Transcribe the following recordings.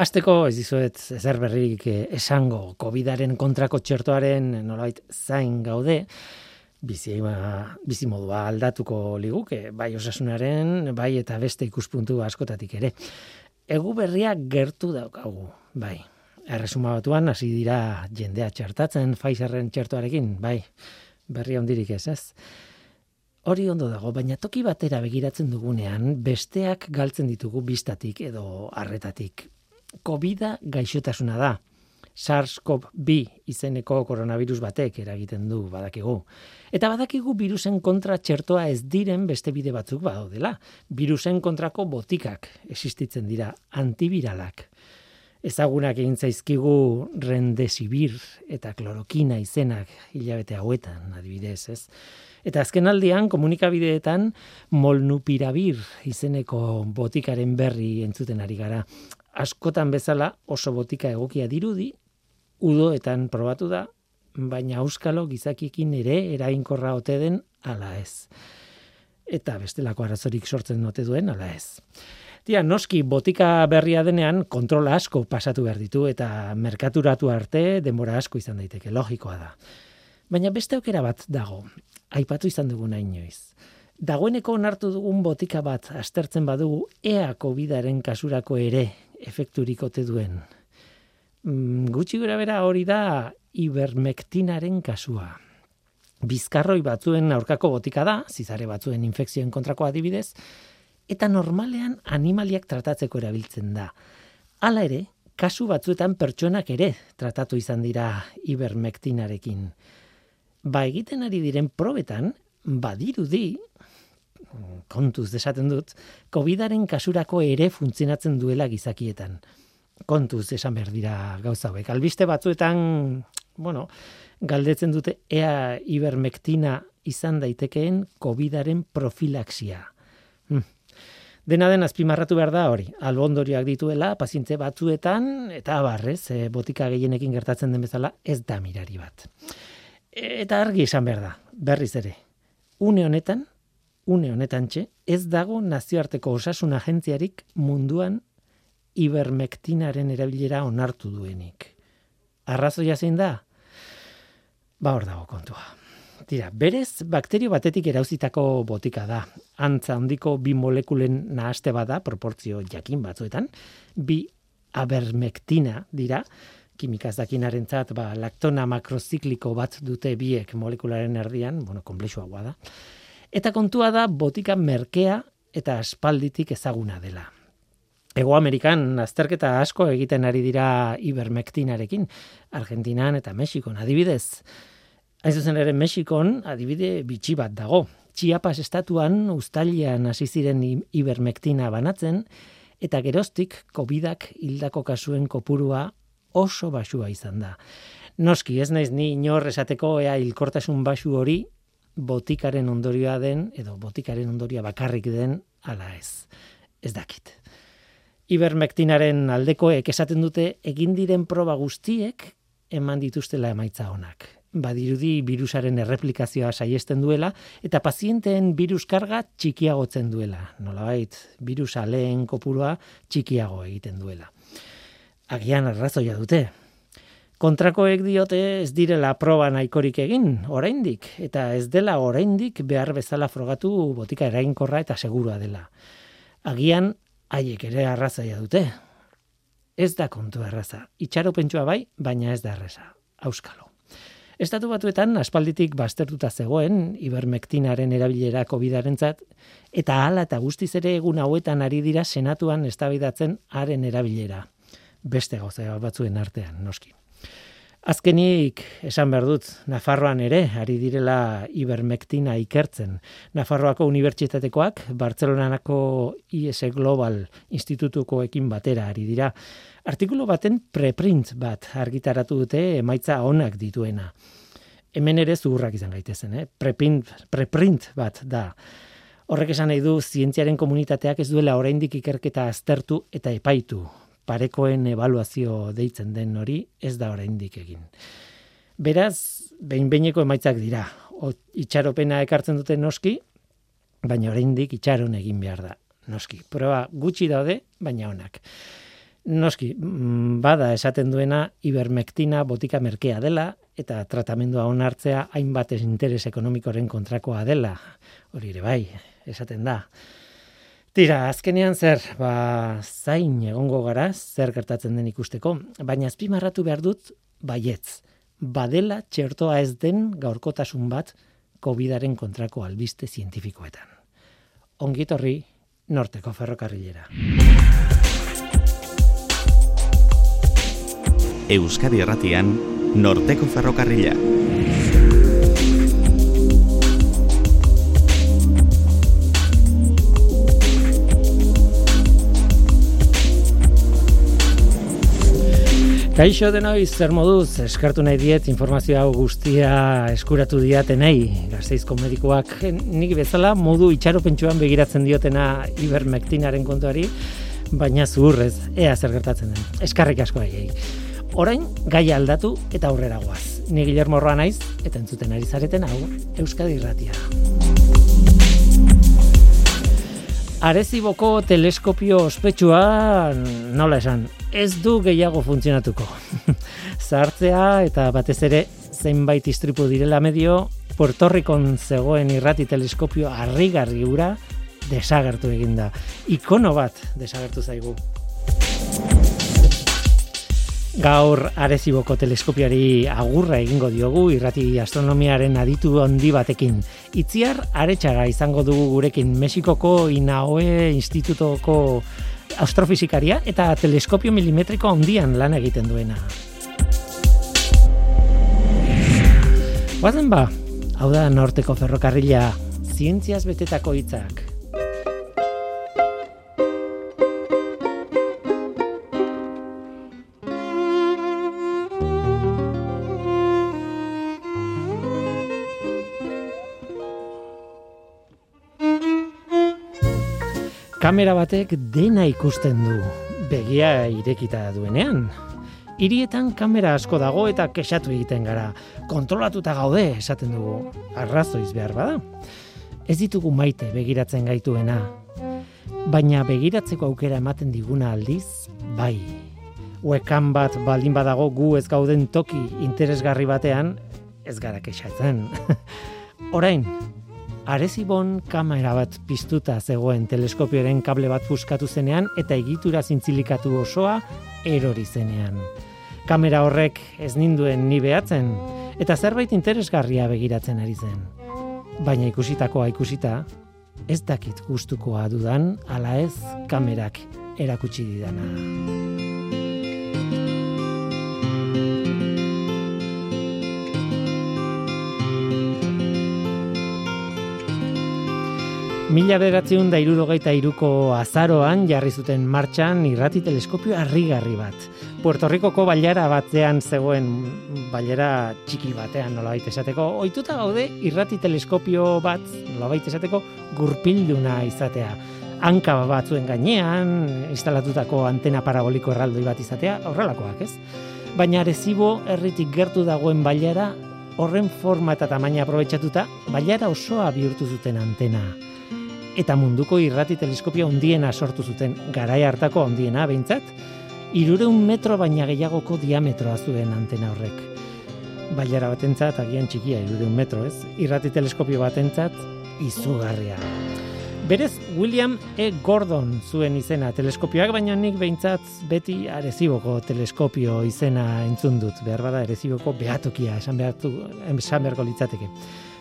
Azteko ez dizuet ezer berrik eh, esango COVIDaren kontrako txertoaren nolait zain gaude, bizi, ba, bizi modua aldatuko liguke, bai osasunaren, bai eta beste ikuspuntu askotatik ere. Egu berria gertu daukagu, bai. Erresuma batuan, hasi dira jendea txertatzen, Pfizerren txertoarekin, bai, berri ondirik ez, ez. Hori ondo dago, baina toki batera begiratzen dugunean, besteak galtzen ditugu bistatik edo arretatik. Covid gaixotasuna da. SARS-CoV-2 izeneko koronavirus batek eragiten du badakigu. Eta badakigu virusen kontra txertoa ez diren beste bide batzuk badaudela. Virusen kontrako botikak existitzen dira, antiviralak. Ezagunak egin zaizkigu rendesibir eta klorokina izenak hilabete hauetan, adibidez, ez? Eta azken aldian, komunikabideetan, molnupirabir izeneko botikaren berri entzuten ari gara. Askotan bezala oso botika egokia dirudi, udoetan probatu da, baina auskalo gizakikin ere erainkorra ote den ala ez. Eta bestelako arazorik sortzen ote duen ala ez. Tia, noski botika berria denean kontrola asko pasatu behar ditu eta merkaturatu arte denbora asko izan daiteke, logikoa da. Baina beste aukera bat dago, aipatu izan dugu nahi inoiz. Dagoeneko onartu dugun botika bat aztertzen badugu ea COVIDaren kasurako ere efekturik ote duen. Mm, gutxi gura bera hori da ibermektinaren kasua. Bizkarroi batzuen aurkako botika da, zizare batzuen infekzioen kontrako adibidez, eta normalean animaliak tratatzeko erabiltzen da. Hala ere, kasu batzuetan pertsonak ere tratatu izan dira ibermektinarekin. Ba egiten ari diren probetan, badirudi, kontuz desaten dut, COVIDaren kasurako ere funtzionatzen duela gizakietan. Kontuz esan behar dira gauza hauek. Albiste batzuetan, bueno, galdetzen dute ea ibermektina izan daitekeen COVIDaren profilaxia. Hm. Dena den azpimarratu behar da hori, albondoriak dituela, pazientze batzuetan, eta barrez, e, botika gehienekin gertatzen den bezala, ez da mirari bat. Eta argi esan behar da, berriz ere. Une honetan, une honetan txe, ez dago nazioarteko osasun agentziarik munduan ibermektinaren erabilera onartu duenik. Arrazoia zein da? Ba hor dago kontua. Tira, berez bakterio batetik erauzitako botika da. Antza handiko bi molekulen nahaste bada, proportzio jakin batzuetan, bi abermektina dira, kimikaz dakinaren zat, ba, laktona makrozikliko bat dute biek molekularen erdian, bueno, komplexua da. Eta kontua da botika merkea eta aspalditik ezaguna dela. Ego Amerikan azterketa asko egiten ari dira ibermektinarekin, Argentinan eta Mexikon, adibidez. Hain zuzen ere Mexikon, adibide bitxi bat dago. Chiapas estatuan ustalian hasi ziren ibermektina banatzen, eta geroztik COVIDak hildako kasuen kopurua oso basua izan da. Noski, ez naiz ni inor esateko ea hilkortasun basu hori botikaren ondorioa den edo botikaren ondoria bakarrik den ala ez. Ez dakit. Ibermektinaren aldekoek esaten dute egin diren proba guztiek eman dituztela emaitza onak. Badirudi virusaren erreplikazioa saiesten duela eta pazienteen virus karga txikiagotzen duela. Nolabait, virusa lehen kopurua txikiago egiten duela agian arrazoia dute. Kontrakoek diote ez direla proba nahikorik egin, oraindik, eta ez dela oraindik behar bezala frogatu botika erainkorra eta segurua dela. Agian haiek ere arrazoia dute. Ez da kontu erraza. Itxaro pentsua bai, baina ez da erraza. Auskalo. Estatu batuetan aspalditik baztertuta zegoen ibermektinaren erabilera COVIDarentzat eta hala eta guztiz ere egun hauetan ari dira senatuan eztabaidatzen haren erabilera beste gauza batzuen artean, noski. Azkenik, esan behar dut, Nafarroan ere, ari direla ibermektina ikertzen. Nafarroako unibertsitatekoak, Bartzelonanako IS Global Institutukoekin batera ari dira. Artikulu baten preprint bat argitaratu dute emaitza onak dituena. Hemen ere zuhurrak izan gaitezen, eh? preprint, preprint bat da. Horrek esan nahi du, zientziaren komunitateak ez duela oraindik ikerketa aztertu eta epaitu parekoen evaluazio deitzen den hori ez da oraindik egin. Beraz, behin beineko emaitzak dira. O, itxaropena ekartzen dute noski, baina oraindik itxaron egin behar da. Noski, proba gutxi daude, baina onak. Noski, mm, bada esaten duena ibermektina botika merkea dela eta tratamendua onartzea hainbat interes ekonomikoren kontrakoa dela. Hori ere bai, esaten da. Tira, azkenean zer, ba, zain egongo gara, zer gertatzen den ikusteko, baina azpimarratu behar dut, baietz, badela txertoa ez den gaurkotasun bat COVIDaren kontrako albiste zientifikoetan. Ongitorri, norteko ferrokarrilera. Euskadi Erratian, Norteko Ferrokarrila. Kaixo denoi zer moduz eskartu nahi diet informazio hau guztia eskuratu diatenei Gasteizko medikuak nik bezala modu itxaropentsuan begiratzen diotena ibermektinaren kontuari baina zuhurrez ea zer gertatzen den. Eskarrik asko aiei. Orain gai aldatu eta aurrera goaz. Ni Guillermo Roa naiz eta entzuten ari zareten hau Euskadi Irratia. Areziboko teleskopio ospetsua nola esan, ez du gehiago funtzionatuko. Zartzea eta batez ere zenbait istripu direla medio Puerto Ricon zegoen irrati teleskopio harrigarri ura desagertu eginda. Ikono bat desagertu zaigu. Gaur Areziboko teleskopiari agurra egingo diogu irrati astronomiaren aditu handi batekin. Itziar aretsaga izango dugu gurekin Mexikoko Inaoe Institutoko astrofizikaria eta teleskopio milimetriko handian lan egiten duena. Guazen ba, hau da norteko ferrokarrila, zientziaz betetako hitzak. Kamera batek dena ikusten du, begia irekita duenean. Hirietan kamera asko dago eta kexatu egiten gara. Kontrolatuta gaude, esaten dugu. Arrazoiz behar bada. Ez ditugu maite begiratzen gaituena. Baina begiratzeko aukera ematen diguna aldiz, bai. Uekan bat baldin badago gu ez gauden toki interesgarri batean, ez gara kexatzen. Orain, Arezibon kamera bat piztuta zegoen teleskopioaren kable bat fuskatu zenean eta egitura zintzilikatu osoa erori zenean. Kamera horrek ez ninduen ni behatzen eta zerbait interesgarria begiratzen ari zen. Baina ikusitakoa ikusita, ez dakit gustukoa dudan ala ez kamerak erakutsi didana. Mila beratzeun da irurogeita iruko azaroan jarri zuten martxan irrati teleskopio harrigarri bat. Puerto Ricoko bailara batzean zegoen bailara txiki batean nola baita esateko. Oituta gaude irrati teleskopio bat nola baita esateko gurpilduna izatea. Hanka batzuen gainean, instalatutako antena paraboliko erraldoi bat izatea, horrelakoak ez. Baina arezibo erritik gertu dagoen bailara horren forma eta tamaina aprobetsatuta, bailara osoa bihurtu zuten antena eta munduko irrati teleskopia handiena sortu zuten garai hartako handiena behintzat, irureun metro baina gehiagoko diametroa zuen antena horrek. Bailara batentzat, agian txikia, irureun metro ez, irrati teleskopio batentzat, izugarria. Berez, William E. Gordon zuen izena teleskopioak, baina nik behintzat beti areziboko teleskopio izena entzun dut. Behar bada, areziboko behatokia, esan, behartu, esan beharko litzateke.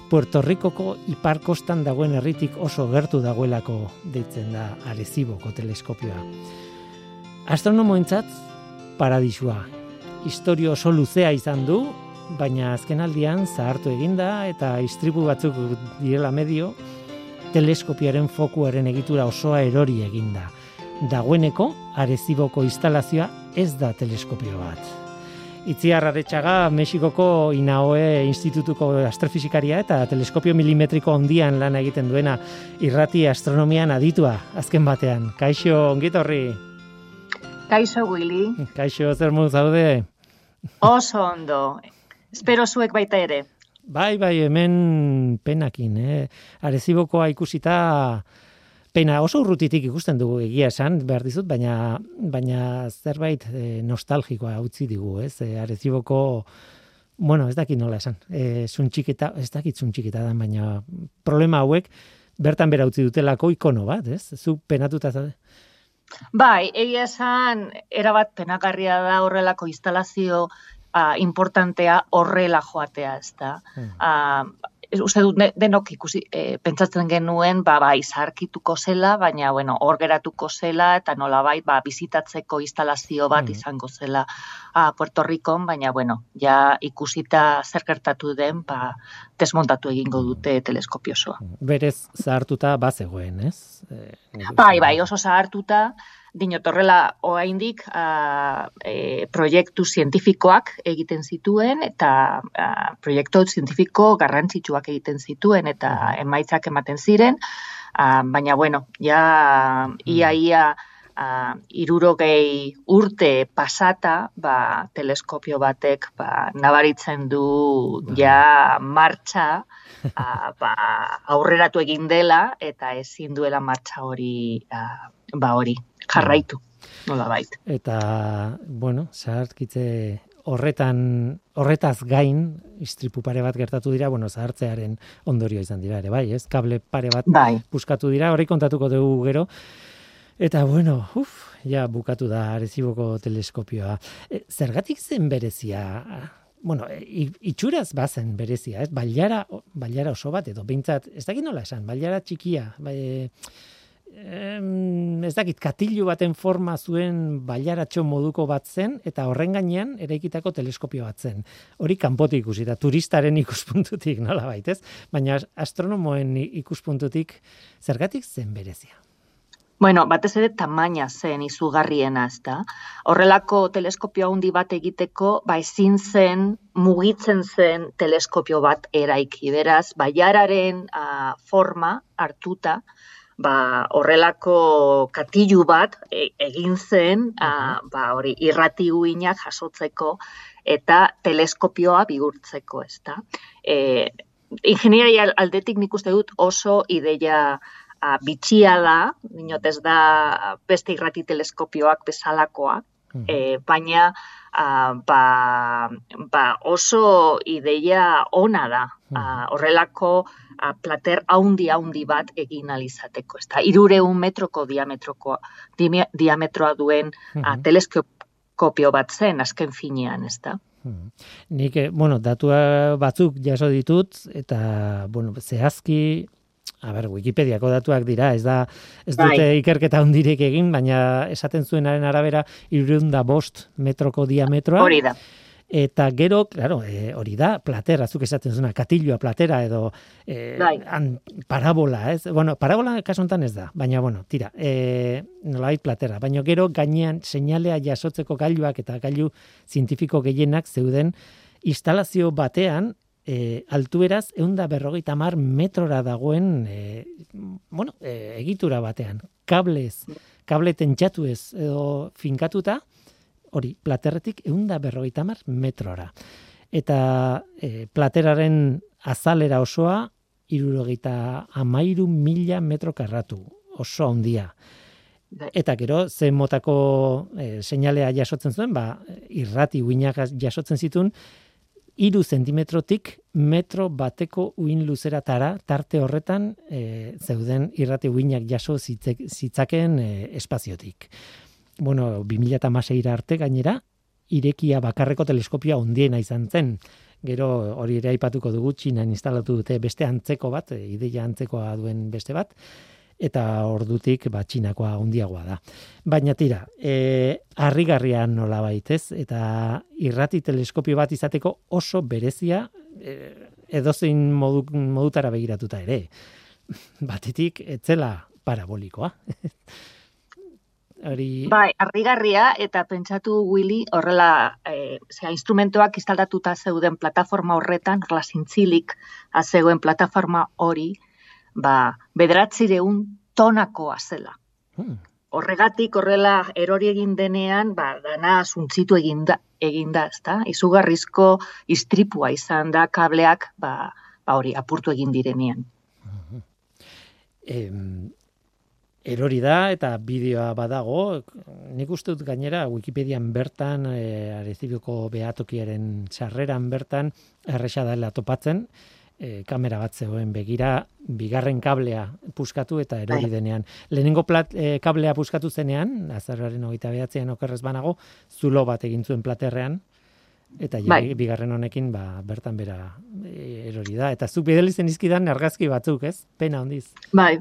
Puerto Ricoko iparkostan dagoen herritik oso gertu dagoelako deitzen da Areziboko teleskopioa. Astronomoentzat paradisua. Historio oso luzea izan du, baina azkenaldian zahartu eginda eta istripu batzuk direla medio teleskopiaren fokuaren egitura osoa erori eginda. Dagoeneko Areziboko instalazioa ez da teleskopio bat. Itziar Aretsaga Mexikoko Inaoe Institutuko astrofizikaria eta teleskopio milimetriko ondian lan egiten duena irrati astronomian aditua azken batean. Kaixo, ongitorri. Kaixo, Willy. Kaixo, zer mu zaude? Oso ondo. Espero zuek baita ere. Bai, bai, hemen penakin, eh? Arezibokoa ikusita pena oso urrutitik ikusten dugu egia esan, behar dizut, baina, baina zerbait e, nostalgikoa utzi digu, ez? E, areziboko, bueno, ez dakit nola esan, e, zuntxiketa, ez dakit zuntxiketa da, baina problema hauek, bertan bera utzi dutelako ikono bat, ez? Zu penatuta zaude? Bai, egia esan, erabat penagarria da horrelako instalazio uh, importantea horrela joatea, ez da. Hmm. Uh, uste dut denok ikusi e, pentsatzen genuen ba bai zarkituko zela baina bueno hor geratuko zela eta nolabait ba bizitatzeko instalazio bat mm. izango zela a Puerto Rico baina bueno ja ikusita zer gertatu den ba desmontatu egingo dute teleskopio osoa. Berez zahartuta bazegoen ez? E, bai bai oso zahartuta Dino torrela oaindik a, e, proiektu zientifikoak egiten zituen eta a, proiektu zientifiko garrantzitsuak egiten zituen eta emaitzak ematen ziren. A, baina bueno, ja ia ia a, irurogei urte pasata ba, teleskopio batek ba, nabaritzen du ja martxa a, ba, aurreratu egin dela eta ezin duela martxa hori a, ba hori jarraitu, nola bait. Eta, bueno, zahartkitze horretan, horretaz gain, istripu pare bat gertatu dira, bueno, zahartzearen ondorio izan dira ere, bai, ez? Kable pare bat bai. puskatu dira, hori kontatuko dugu gero. Eta, bueno, uf, ja, bukatu da areziboko teleskopioa. E, zergatik zen berezia? Bueno, e, itxuraz bazen berezia, ez? Bailara, bailara oso bat, edo, bintzat, ez dakit nola esan, bailara txikia, bai, em, ez dakit, katilu baten forma zuen bailaratxo moduko bat zen, eta horren gainean eraikitako teleskopio bat zen. Hori kanpotik ikusi, da turistaren ikuspuntutik, nola baitez? Baina astronomoen ikuspuntutik, zergatik zen berezia? Bueno, batez ere tamaina zen izugarriena, ezta. Horrelako teleskopio handi bat egiteko, ba ezin zen mugitzen zen teleskopio bat eraiki. Beraz, baiararen uh, forma hartuta, ba, horrelako katilu bat e, egin zen, a, ba, hori irrati uinak jasotzeko eta teleskopioa bigurtzeko, ezta. E, ingenieria aldetik nik uste dut oso ideia a, bitxia da, dinot ez da beste irrati teleskopioak bezalakoa, e, baina a, ba, ba oso ideia ona da. A, horrelako a, plater haundi haundi bat egin alizateko. Ez da, irureun metroko diametroko, diametroa duen a, teleskopio bat zen, azken finean, ez da. Nik, eh, bueno, datua batzuk jaso ditut, eta, bueno, zehazki, a ber, Wikipediako datuak dira, ez da, ez bai. dute ikerketa hundirek egin, baina esaten zuenaren arabera, irunda bost metroko diametroa. Hori da. Eta gero, claro, e, hori da, platera, zuk esaten zuna, katilloa platera edo e, an, parabola, ez? Bueno, parabola kasu ez da, baina, bueno, tira, e, nolabait platera. Baina gero, gainean, seinalea jasotzeko gailuak eta gailu zientifiko gehienak zeuden instalazio batean, e, altueraz, eunda berrogeita mar metrora dagoen, e, bueno, e, egitura batean, kablez, kable tentxatu ez, edo finkatuta, hori, platerretik eunda berrogeita mar metrora. Eta e, plateraren azalera osoa, irurogeita amairu mila metro karratu, oso handia. Eta gero, zen motako e, seinalea jasotzen zuen, ba, irrati uinak jasotzen zituen, iru zentimetrotik metro bateko uin luzeratara, tarte horretan e, zeuden irrati uinak jaso zitzaken e, espaziotik bueno, 2006 arte gainera, irekia bakarreko teleskopia ondiena izan zen. Gero hori ere aipatuko dugu Txinan instalatu dute beste antzeko bat, e, ideia antzekoa duen beste bat, eta ordutik ba, Txinakoa handiagoa da. Baina tira, e, harrigarria nola baitez, eta irrati teleskopio bat izateko oso berezia e, edozein modu, modutara begiratuta ere. Batetik, etzela parabolikoa. hori Bai, harrigarria eta pentsatu Willy horrela, eh, sea, instrumentoak instaldatuta zeuden plataforma horretan, horrela zintzilik zegoen plataforma hori, ba, bederatzireun tonakoa zela. Hmm. Horregatik horrela erori egin denean, ba, dana zuntzitu eginda, eginda, ezta? Izugarrizko istripua izan da kableak, ba, ba hori apurtu egin direnean. Eh, erori da eta bideoa badago, nik uste dut gainera Wikipedian bertan, e, Arezibioko behatokiaren txarreran bertan, erresa dela topatzen, e, kamera bat zegoen begira, bigarren kablea puskatu eta erori bai. denean. Lehenengo plat, e, kablea puskatu zenean, azarraren hogeita behatzean okerrez banago, zulo bat egin zuen platerrean, eta bai. bigarren honekin ba, bertan bera e, erori da. Eta zuk bidelizen izkidan argazki batzuk, ez? Pena hondiz. Bai,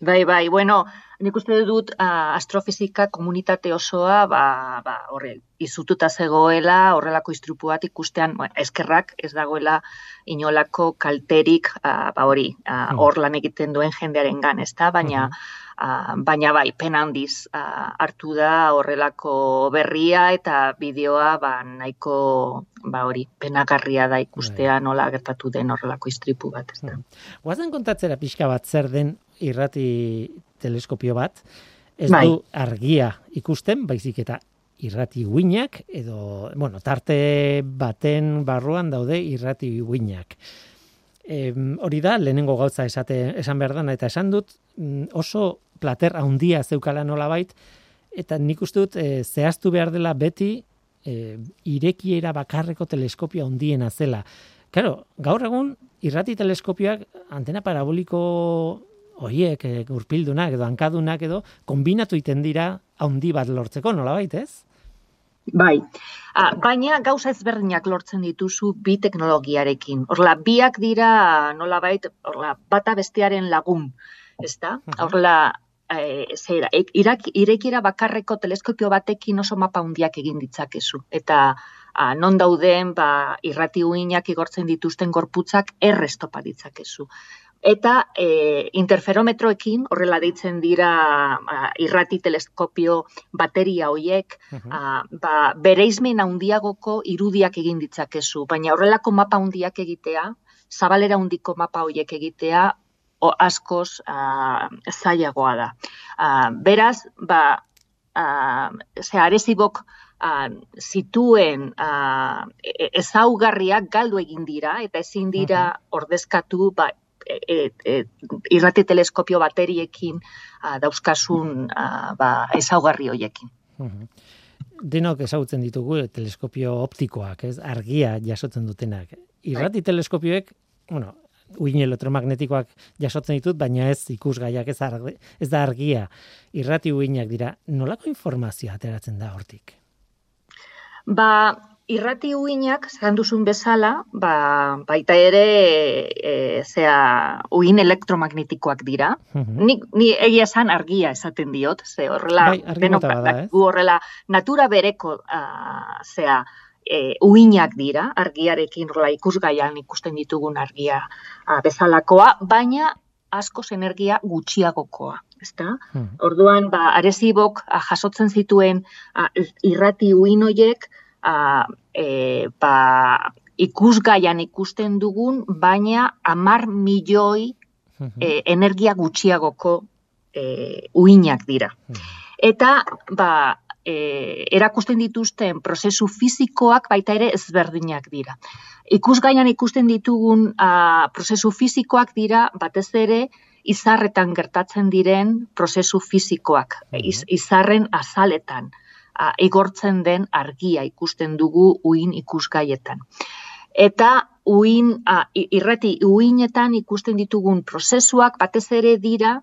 Bai, bai, bueno, nik uste dut uh, astrofizika komunitate osoa, ba, ba, horre, izututa zegoela, horrelako istrupu bat ikustean, bueno, eskerrak ez dagoela inolako kalterik, uh, ba, hori, uh, hor lan egiten duen jendearen gan, ez da? Baina, uh, baina bai, pen handiz uh, hartu da horrelako berria eta bideoa, ba, nahiko, ba, hori, penagarria da ikustea bai. nola gertatu den horrelako istripu bat, ez da? Guazen kontatzera pixka bat zer den irrati teleskopio bat, ez bai. du argia ikusten, baizik eta irrati uinak, edo, bueno, tarte baten barruan daude irrati uinak. E, hori da, lehenengo gauza esate, esan behar dana, eta esan dut mm, oso plater handia zeukala nola bait, eta nik uste dut e, zehaztu behar dela beti e, irekiera bakarreko teleskopio handiena zela. Claro, gaur egun irrati teleskopioak antena paraboliko horiek e, urpildunak edo hankadunak edo kombinatu iten dira handi bat lortzeko, nola ez? Bai, ah, baina gauza ezberdinak lortzen dituzu bi teknologiarekin. Horla, biak dira nola bait, horla, bata bestearen lagun, ez da? Horla, e, zera, irak, irekira bakarreko teleskopio batekin oso mapa hundiak egin ditzakezu. Eta a, non dauden ba, irrati uinak igortzen dituzten gorputzak errestopa ditzakezu eta e, interferometroekin horrela deitzen dira a, irrati teleskopio bateria hoiek uh ba, bereizmen handiagoko irudiak egin ditzakezu. Baina horrelako mapa handiak egitea zabalera handiko mapa hoiek egitea o askoz a, zailagoa da. A, beraz ba a, ze arezibok zituen a, e, ezaugarriak galdu egin dira eta ezin dira ordezkatu ba, e, e, irrati teleskopio bateriekin a, dauzkasun a, ba, ezaugarri hoiekin. Denok ezagutzen ditugu eh, teleskopio optikoak, ez argia jasotzen dutenak. Irrati teleskopioek, bueno, uin elektromagnetikoak jasotzen ditut, baina ez ikusgaiak ez, ez da argia. Irrati uinak dira, nolako informazioa ateratzen da hortik? Ba, irrati uinak, zan duzun bezala, ba, baita ere, e, zea, uin elektromagnetikoak dira. Mhm. Ni, ni egia esan argia esaten diot, ze horrela, bai, denok, bada, horrela, natura bereko, a, zea, e, uinak dira, argiarekin horrela ikusgaian ikusten ditugun argia a, bezalakoa, baina askoz energia gutxiagokoa. Ezta? Hmm. Orduan, ba, arezibok jasotzen zituen a, irrati uinoiek, a, e, ba, ikusgaian ikusten dugun, baina amar milioi e, energia gutxiagoko e, uinak dira. Eta, ba, e, erakusten dituzten prozesu fizikoak baita ere ezberdinak dira. Ikusgaian ikusten ditugun a, prozesu fizikoak dira, batez ere, izarretan gertatzen diren prozesu fizikoak, izarren azaletan a, igortzen den argia ikusten dugu uin ikusgaietan. Eta uin, a, irreti uinetan ikusten ditugun prozesuak batez ere dira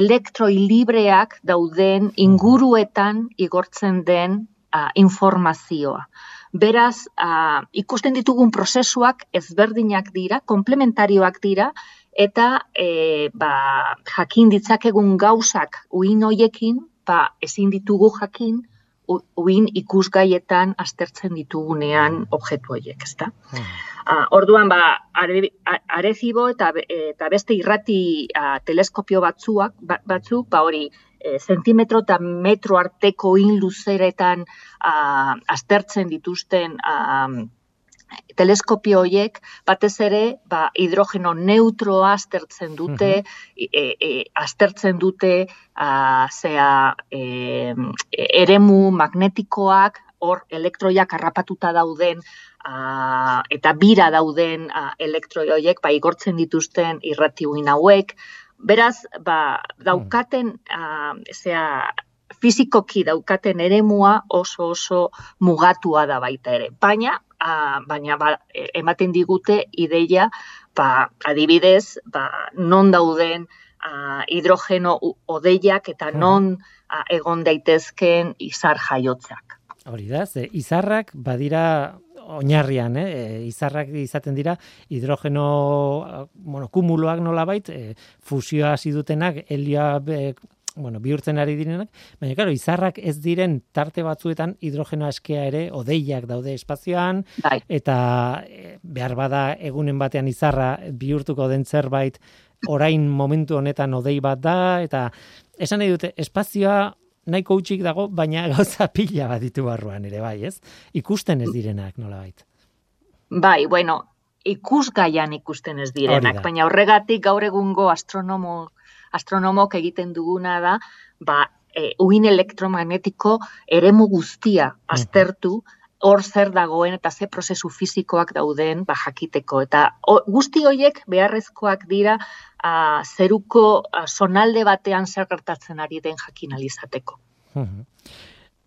elektroi libreak dauden inguruetan igortzen den a, informazioa. Beraz, a, ikusten ditugun prozesuak ezberdinak dira, komplementarioak dira, eta e, ba, jakin ditzakegun gauzak uin hoiekin, ba, ezin ditugu jakin, uin ikusgaietan aztertzen ditugunean objektu horiek, ezta? Hmm. Uh, orduan, ba, are, arezibo eta, eta beste irrati uh, teleskopio batzuak, ba, batzuk, ba hori, e, zentimetro eta metro arteko in luzeretan uh, aztertzen dituzten uh, teleskopio horiek batez ere ba, hidrogeno neutroa aztertzen dute, e, e, aztertzen dute a, zea, e, eremu magnetikoak, hor elektroiak harrapatuta dauden a, eta bira dauden a, elektroi horiek ba, igortzen dituzten irratiuin hauek, beraz, ba, daukaten, a, zea, fizikoki daukaten eremua oso oso mugatua da baita ere. Baina, a, baina ba, e, ematen digute ideia, ba, adibidez, ba, non dauden a, hidrogeno odeiak eta non a, egon daitezken izar jaiotzak. Hori da, ze izarrak badira oinarrian, eh? E, izarrak izaten dira hidrogeno bueno, kumuloak nolabait, e, fusioa hasi dutenak helioa bueno, bihurtzen ari direnak, baina claro, izarrak ez diren tarte batzuetan hidrogenoa eskea ere odeiak daude espazioan bai. eta e, behar bada egunen batean izarra bihurtuko den zerbait orain momentu honetan odei bat da eta esan nahi dute espazioa nahiko utxik dago, baina gauza pila bat ditu barruan ere bai, ez? Ikusten ez direnak, nola bait. Bai, bueno, ikusgaian ikusten ez direnak, baina horregatik gaur egungo astronomo, astronomok egiten duguna da, ba, e, uin elektromagnetiko eremu guztia aztertu, hor zer dagoen eta ze prozesu fisikoak dauden ba, jakiteko. Eta o, guzti horiek beharrezkoak dira a, zeruko a, sonalde batean zer gertatzen ari den jakin alizateko.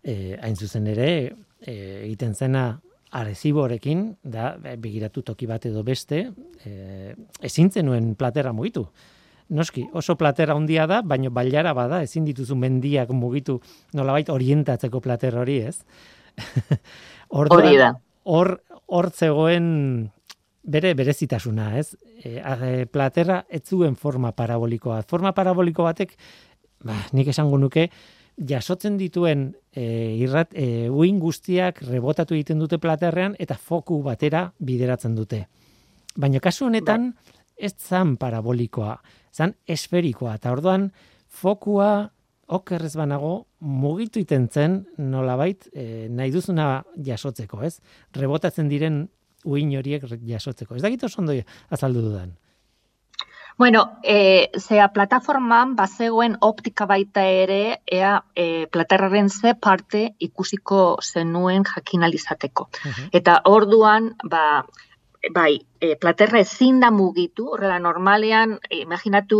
E, hain zuzen ere, e, egiten zena areziborekin, da, begiratu toki bat edo beste, e, ezin zenuen platera mugitu. Noski, oso platera handia da, baino bailara bada, ezin dituzu mendiak mugitu nolabait orientatzeko plater hori, ez? Hori da. Hor, hor zegoen bere berezitasuna, ez? E, e, platera ez zuen forma parabolikoa. Forma paraboliko batek, ba, nik esango nuke, jasotzen dituen e, irrat, e, uin guztiak rebotatu egiten dute platerrean eta foku batera bideratzen dute. Baina kasu honetan, ba. ez zan parabolikoa, zan esferikoa, eta orduan fokua okerrez banago mugitu iten zen nolabait e, nahi duzuna jasotzeko, ez? Rebotatzen diren uin horiek jasotzeko. Ez dakit oso ondo azaldu dudan. Bueno, e, zea plataforman bazegoen optika baita ere ea e, platerraren ze parte ikusiko zenuen jakinalizateko. Uh Eta orduan, ba, bai, e, platerra ezin da mugitu, horrela normalean, e, imaginatu,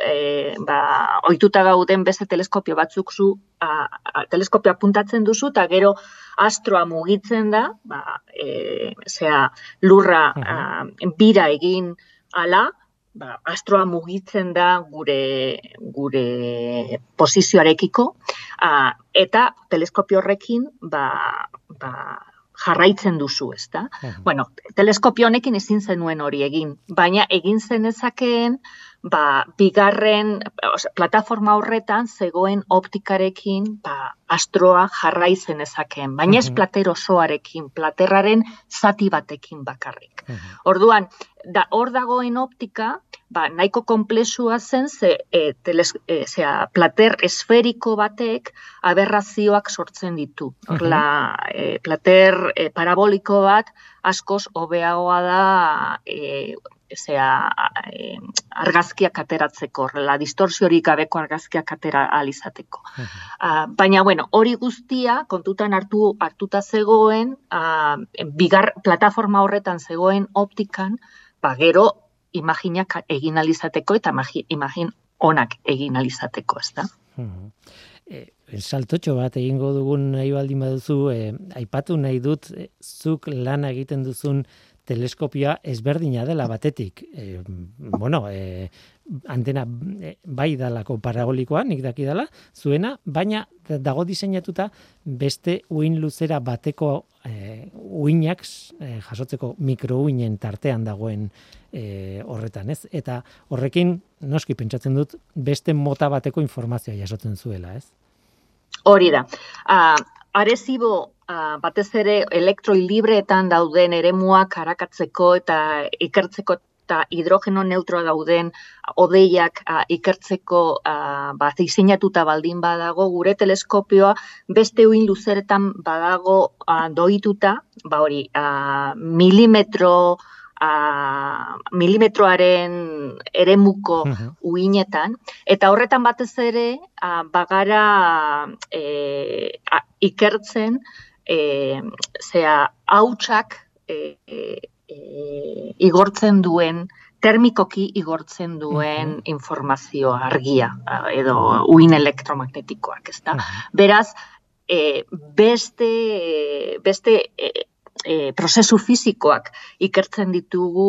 e, ba, oituta gauden beste teleskopio batzuk zu, a, a, teleskopio apuntatzen duzu, eta gero astroa mugitzen da, ba, e, zera, lurra a, bira egin ala, ba, astroa mugitzen da gure, gure posizioarekiko, a, eta teleskopio horrekin, ba, ba, jarraitzen duzu, ezta? Uh Bueno, teleskopio honekin ezin zenuen hori egin, baina egin zenezakeen ba, bigarren plataforma horretan zegoen optikarekin ba, astroa jarrai zenezakeen, baina ez plater osoarekin, platerraren zati batekin bakarrik. Orduan, da hor dagoen optika, ba, nahiko komplexua zen ze e, teles, e, plater esferiko batek aberrazioak sortzen ditu. Horla, e, plater e, paraboliko bat askoz hobeagoa da e, zea, e, argazkiak ateratzeko, horrela, distorsiorik gabeko argazkiak atera alizateko. Uh, baina, bueno, hori guztia kontutan hartu hartuta zegoen, uh, bigar plataforma horretan zegoen optikan, ba, gero imaginak egin alizateko eta imagin onak egin alizateko, ez da? E, saltotxo bat egingo dugun nahi baldin baduzu, e, aipatu nahi dut, e, zuk lan egiten duzun teleskopia ezberdina dela batetik. E, bueno, e, antena e, bai dalako parabolikoa, nik daki dela, zuena, baina dago diseinatuta beste uin luzera bateko e, uinak e, jasotzeko mikrouinen tartean dagoen e, horretan, ez? Eta horrekin, noski pentsatzen dut, beste mota bateko informazioa jasotzen zuela, ez? Hori da. Uh, arezibo uh, batez ere elektroi libreetan dauden eremuak arakatzeko eta ikertzeko eta hidrogeno neutroa dauden odeiak uh, ikertzeko uh, bat diseinatuta baldin badago gure teleskopioa beste uin luzeretan badago uh, doituta ba hori uh, milimetro a, milimetroaren eremuko uh uinetan, eta horretan batez ere a, bagara e, a, ikertzen e, zea hautsak e, e, e, igortzen duen termikoki igortzen duen informazioa argia edo uin elektromagnetikoak, ez da? Beraz, e, beste, beste e, e, prozesu fizikoak ikertzen ditugu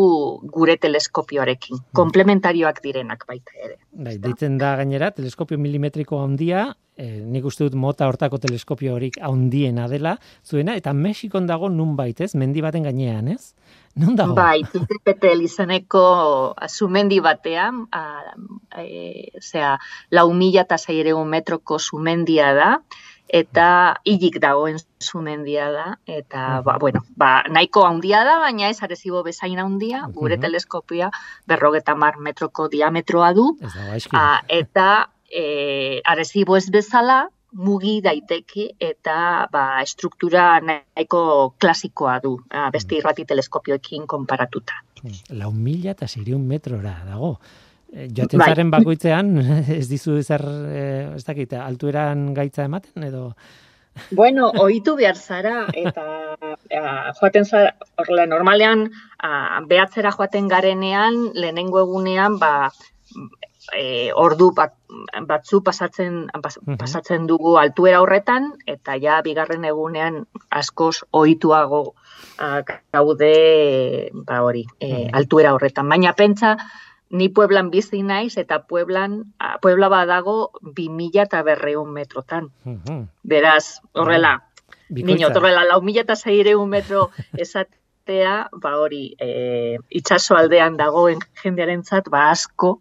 gure teleskopioarekin, komplementarioak direnak baita ere. Bai, ditzen da gainera, teleskopio milimetriko handia, e, nik uste dut mota hortako teleskopio horik handiena dela, zuena, eta Mexikon dago nun baitez, mendi baten gainean, ez? Non dago? Bai, Petel izaneko sumendi batean, a, e, zera, lau mila eta metroko sumendia da, eta hilik dagoen sumendia da, eta, ba, bueno, ba, nahiko handia da, baina ez arezibo bezain handia, gure teleskopia berrogeta mar metroko diametroa du, a, eta e, arezibo ez bezala, mugi daiteki eta ba, estruktura nahiko klasikoa du, a, beste irrati teleskopioekin konparatuta. Lau mila eta ziriun metrora dago. Eh, joaten bai. zaren bakoitzean, ez dizu zer, eh, ez dakit, altueran gaitza ematen, edo... Bueno, ohitu behar zara, eta a, joaten zara, orla, normalean, a, behatzera joaten garenean, lehenengo egunean, ba, e, ordu bat, batzu pasatzen, pasatzen dugu altuera horretan, eta ja, bigarren egunean, askoz ohituago gaude, ba hori, e, altuera horretan. Baina pentsa, ni Pueblan bizi naiz eta Pueblan Puebla badago 2000 eta berreun metrotan. Beraz, horrela, niño, horrela, lau mila eta metro esatea, ba hori, e, itxaso aldean dagoen jendearen zat, ba asko,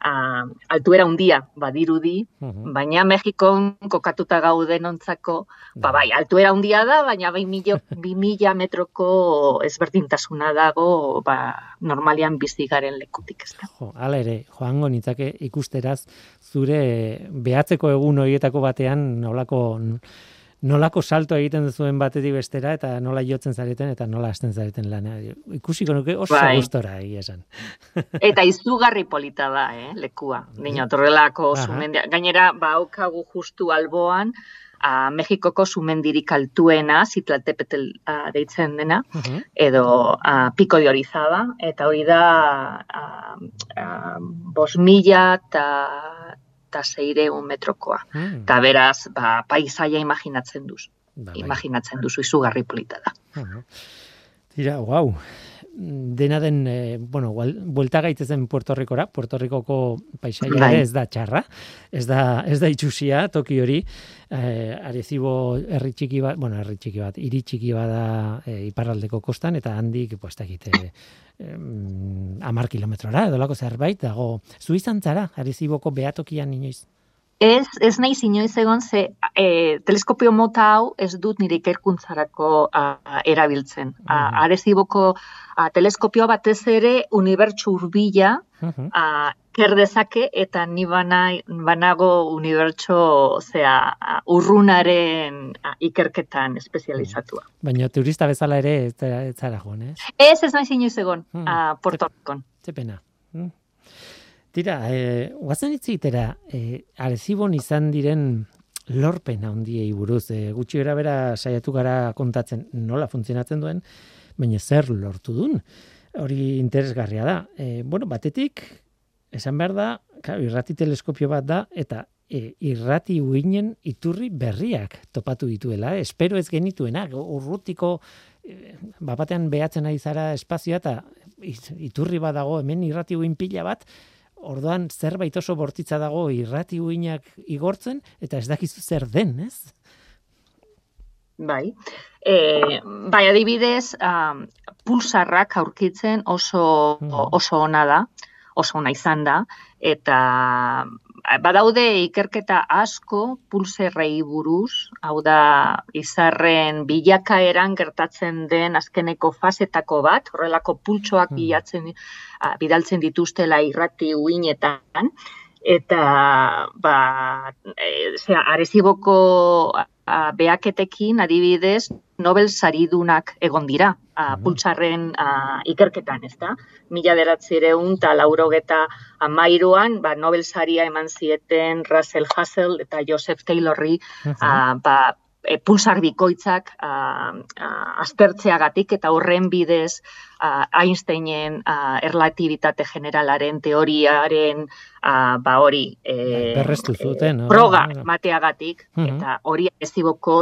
a, altuera undia badirudi, baina Mexikon kokatuta gauden ontzako, ba bai, altuera undia da, baina bai bi mila metroko ezberdintasuna dago, ba, normalian bizigaren lekutik ez da. Jo, ala ere, joango nitzake ikusteraz, zure behatzeko egun horietako batean nolako nolako salto egiten zuen batetik bestera eta nola jotzen zareten eta nola hasten zareten lana. Ikusiko nuke oso bai. gustora egia esan. eta izugarri polita da, eh, lekua. Nino, torrelako sumendia. Gainera, ba, aukagu justu alboan, a Mexikoko sumendirik altuena, zitlatepetel deitzen dena, edo a, piko de orizaba, eta hori da a, a, bos mila eta eta zeireun metrokoa. Hmm. Eta beraz, ba, paisaia imaginatzen duzu. Ba, bai. Imaginatzen duzu, izugarri polita da. Tira, guau. Dena den, e, bueno, buelta gaitezen Puerto Ricora, Puerto Ricoko paisaia bai. ez da txarra, ez da, ez da itxusia, toki hori, e, arezibo herri txiki bat, bueno, herri txiki bat, iri txiki bada e, iparraldeko kostan, eta handik, pues, egite, amar kilometrora, edo lako zerbait, dago, zu izan zara, ariziboko behatokian inoiz? Ez, ez nahi inoiz egon, ze e, teleskopio mota hau ez dut nire ikerkuntzarako erabiltzen. Mm -hmm. Areziboko teleskopioa batez ere unibertsu urbila mm ker dezake eta ni bana, banago unibertso zea urrunaren ikerketan espezializatua. Baina turista bezala ere ez zara joan, ez? Ez, ez zinuz egon, hmm. a Porto Ricon. Ze pena. Hmm. Tira, eh, guazen itzitera, eh, arezibon izan diren lorpen handiei buruz, eh, gutxi gara bera saiatu gara kontatzen nola funtzionatzen duen, baina zer lortu duen. Hori interesgarria da. Eh, bueno, batetik, esan behar da, claro, irrati teleskopio bat da, eta e, irrati uinen iturri berriak topatu dituela. Espero ez genituena, urrutiko, e, bapatean behatzen ari zara espazioa, eta iturri bat dago, hemen irrati uin pila bat, orduan zerbait oso bortitza dago irrati uinak igortzen, eta ez dakizu zer den, ez? Bai. E, bai, adibidez, um, pulsarrak aurkitzen oso, mm. oso ona da oso ona izan da. Eta badaude ikerketa asko pulserrei buruz, hau da izarren bilakaeran gertatzen den azkeneko fasetako bat, horrelako pultsoak hmm. bilatzen bidaltzen dituztela irrati uinetan. Eta ba e, zera, areziboko a, beaketekin adibidez Nobel saridunak egon dira a, pultsarren ikerketan, ez da? Mila beratzireun eta laurogeta amairuan, ba, Nobel saria eman zieten Russell Hassel eta Joseph Taylorri a, ba, e, pulsar bikoitzak a, a, aztertzeagatik eta horren bidez a, Einsteinen a, erlatibitate generalaren teoriaren a, ba hori e, berrestu zuten e, proga mateagatik eta hori eziboko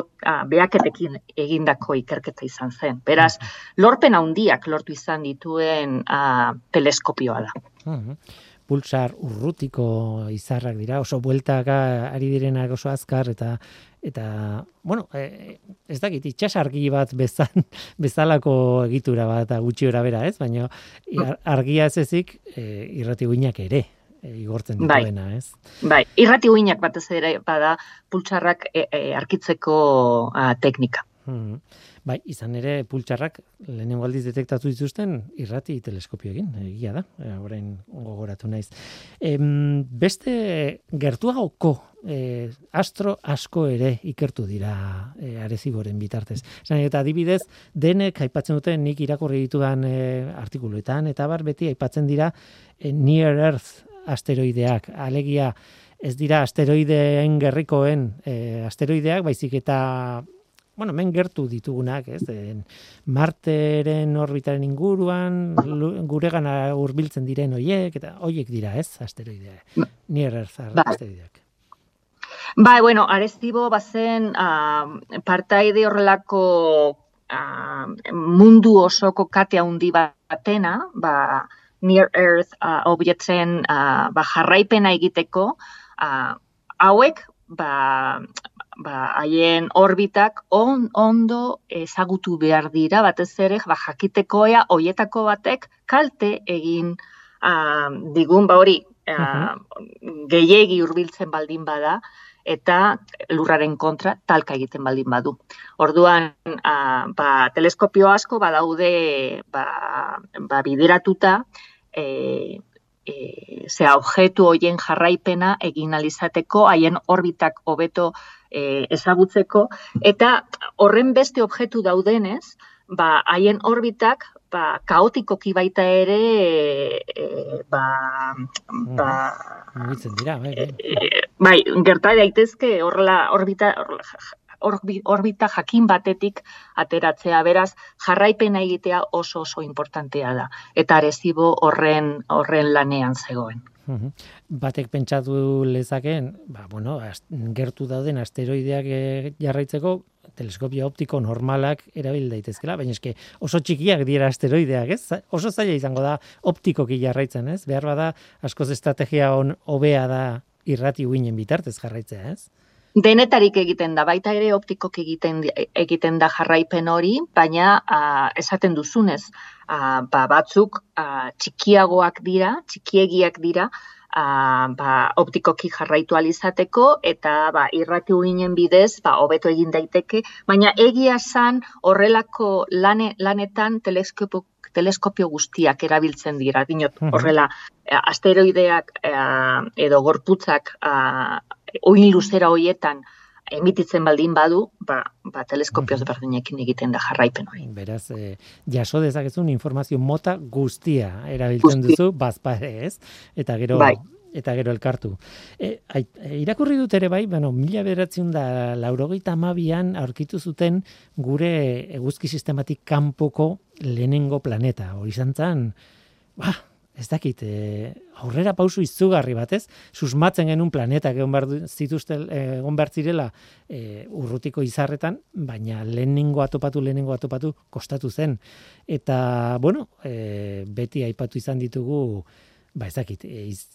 beaketekin egindako ikerketa izan zen. Beraz, lorpen handiak lortu izan dituen a, teleskopioa da. Pulsar urrutiko izarrak dira, oso bueltaka ari direnak oso azkar eta eta bueno, e, ez dakit argi bat bezan, bezalako egitura bat gutxi ora bera, ez? Baina argia ez ezik e, irrati guinak ere e, igortzen bai. dituena, ez? Bai, irrati guinak batez ere bada pultsarrak e, e, arkitzeko a, teknika. Hmm. Bai, izan ere pultsarrak lehenengo aldiz detektatu dituzten irrati teleskopioekin, egia da, e, orain gogoratu naiz. E, beste gertuagoko e, astro asko ere ikertu dira e, arezigoren bitartez. Zan, eta adibidez, denek aipatzen dute nik irakurri ditudan e, artikuluetan, eta bar beti aipatzen dira e, Near Earth asteroideak, alegia ez dira asteroideen gerrikoen e, asteroideak, baizik eta bueno, men gertu ditugunak, ez? Den, Marteren orbitaren inguruan, guregana hurbiltzen diren hoiek eta hoiek dira, ez? Asteroidea. Ba. Ni errerzar ba. asteroideak. Bai, bueno, Arestibo bazen uh, partaide horrelako uh, mundu osoko kate handi batena, ba, near earth uh, objectsen uh, ba, jarraipena egiteko, uh, hauek ba, ba, haien orbitak on, ondo ezagutu behar dira, batez ere, ba, jakiteko ea, oietako batek kalte egin uh, digun, ba hori, uh, gehiegi hurbiltzen baldin bada, eta lurraren kontra talka egiten baldin badu. Orduan, uh, ba, teleskopio asko badaude ba, ba, bideratuta, e, e, zea objektu hoien jarraipena egin alizateko, haien orbitak hobeto e, ezagutzeko. Eta horren beste objektu daudenez, ba haien orbitak ba kaotikoki baita ere e, ba ba dira bai bai, e, bai gerta daitezke horrela orbita orbita jakin batetik ateratzea. Beraz jarraipena egitea oso oso importantea da. Eta arezibo horren horren lanean zegoen Batek pentsatu lezakeen, ba, bueno, gertu dauden asteroideak eh, jarraitzeko, teleskopio optiko normalak erabil daitezkela, baina eske oso txikiak dira asteroideak, ez? Oso zaila izango da optikoki jarraitzen, ez? Behar bada, askoz estrategia on hobea da irrati uinen bitartez jarraitzea, ez? Denetarik egiten da, baita ere optikok egiten, egiten da jarraipen hori, baina a, esaten duzunez, a, ba, batzuk a, txikiagoak dira, txikiegiak dira, a, ba, optikoki jarraitu alizateko, eta ba, irrati uinen bidez, ba, hobeto egin daiteke, baina egia san horrelako lane, lanetan teleskopio teleskopio guztiak erabiltzen dira, dinot, horrela, asteroideak edo gorputzak oin luzera hoietan emititzen baldin badu, ba, ba teleskopioz berdinekin egiten da jarraipen hori. Beraz, e, jaso dezakezun informazio mota guztia erabiltzen duzu, bazpare ez, eta gero bai. eta gero elkartu. E, irakurri dut ere bai, bueno, mila beratzen da laurogeita amabian aurkitu zuten gure eguzki sistematik kanpoko lehenengo planeta. Hori zantzan, ba, ez dakit, e, aurrera pausu izugarri batez, susmatzen genuen planetak egon behar zituzte, egon behar zirela e, urrutiko izarretan, baina lehenengo atopatu, lehenengo atopatu kostatu zen. Eta, bueno, e, beti aipatu izan ditugu, ba ez dakit, iz,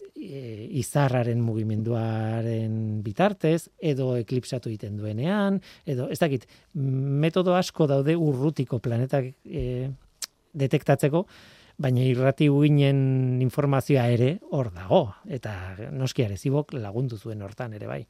izarraren mugimenduaren bitartez, edo eklipsatu egiten duenean, edo ez dakit, metodo asko daude urrutiko planetak e, detektatzeko, baina irrati ginen informazioa ere hor dago, eta noski arezibok lagundu zuen hortan ere bai.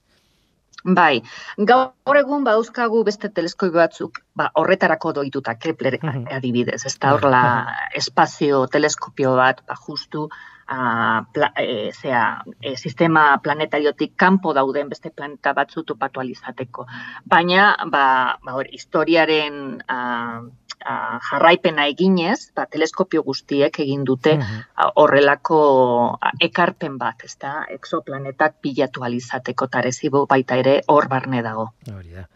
Bai, gaur egun badauzkagu beste teleskopio batzuk, ba, horretarako doituta Kepler adibidez, ez da horla espazio teleskopio bat, ba, justu, a, pla, e, zera, e, sistema planetariotik kanpo dauden beste planeta batzu topatu alizateko. Baina, ba, ba, hor, historiaren a, jarraipena eginez, ba, teleskopio guztiek egin dute horrelako ekarpen bat, ez da, exoplanetak bilatu alizateko tarezibo baita ere hor barne dago. Hori da.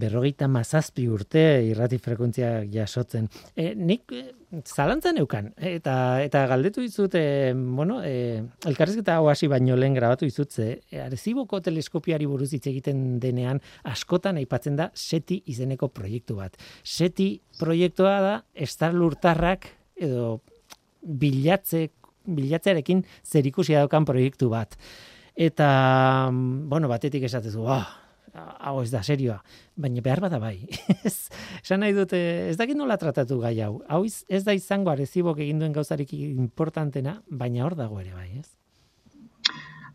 Berrogeita mazazpi urte irrati frekuentzia jasotzen. E, nik e, zalantzan eukan, eta, eta galdetu dizut, e, bueno, e, elkarrezketa hau hasi baino lehen grabatu dizut, ze, e, areziboko teleskopiari buruz hitz egiten denean, askotan aipatzen da SETI izeneko proiektu bat. SETI proiektua da, estar lurtarrak, edo bilatze, bilatzearekin zerikusia daukan proiektu bat. Eta, bueno, batetik esatezu, oh, hau ez da serioa, baina behar bada bai. Esan nahi dute, ez dakit nola tratatu gai hau. Hau ez da izango arezibok egin duen gauzarik importantena, baina hor dago ere bai, ez?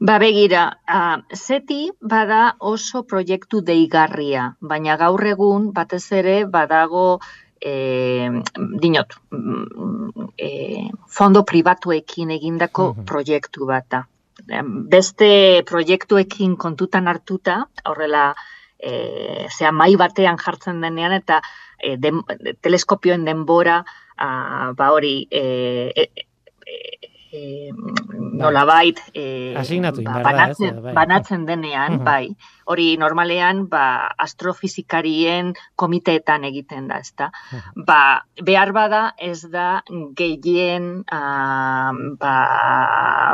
Ba begira, uh, seti bada oso proiektu deigarria, baina gaur egun batez ere badago e, dinot, e, fondo pribatuekin egindako proiektu bat da beste proiektuekin kontutan hartuta, horrela, e, zea mai batean jartzen denean, eta e, teleskopioen denbora, a, ba hori, e, e, e, e, nola bait, e, ba, banatzen, bai. banatzen denean, bai, hori normalean, ba, astrofizikarien komiteetan egiten da, ezta. Ba, behar bada ez da gehien, ba,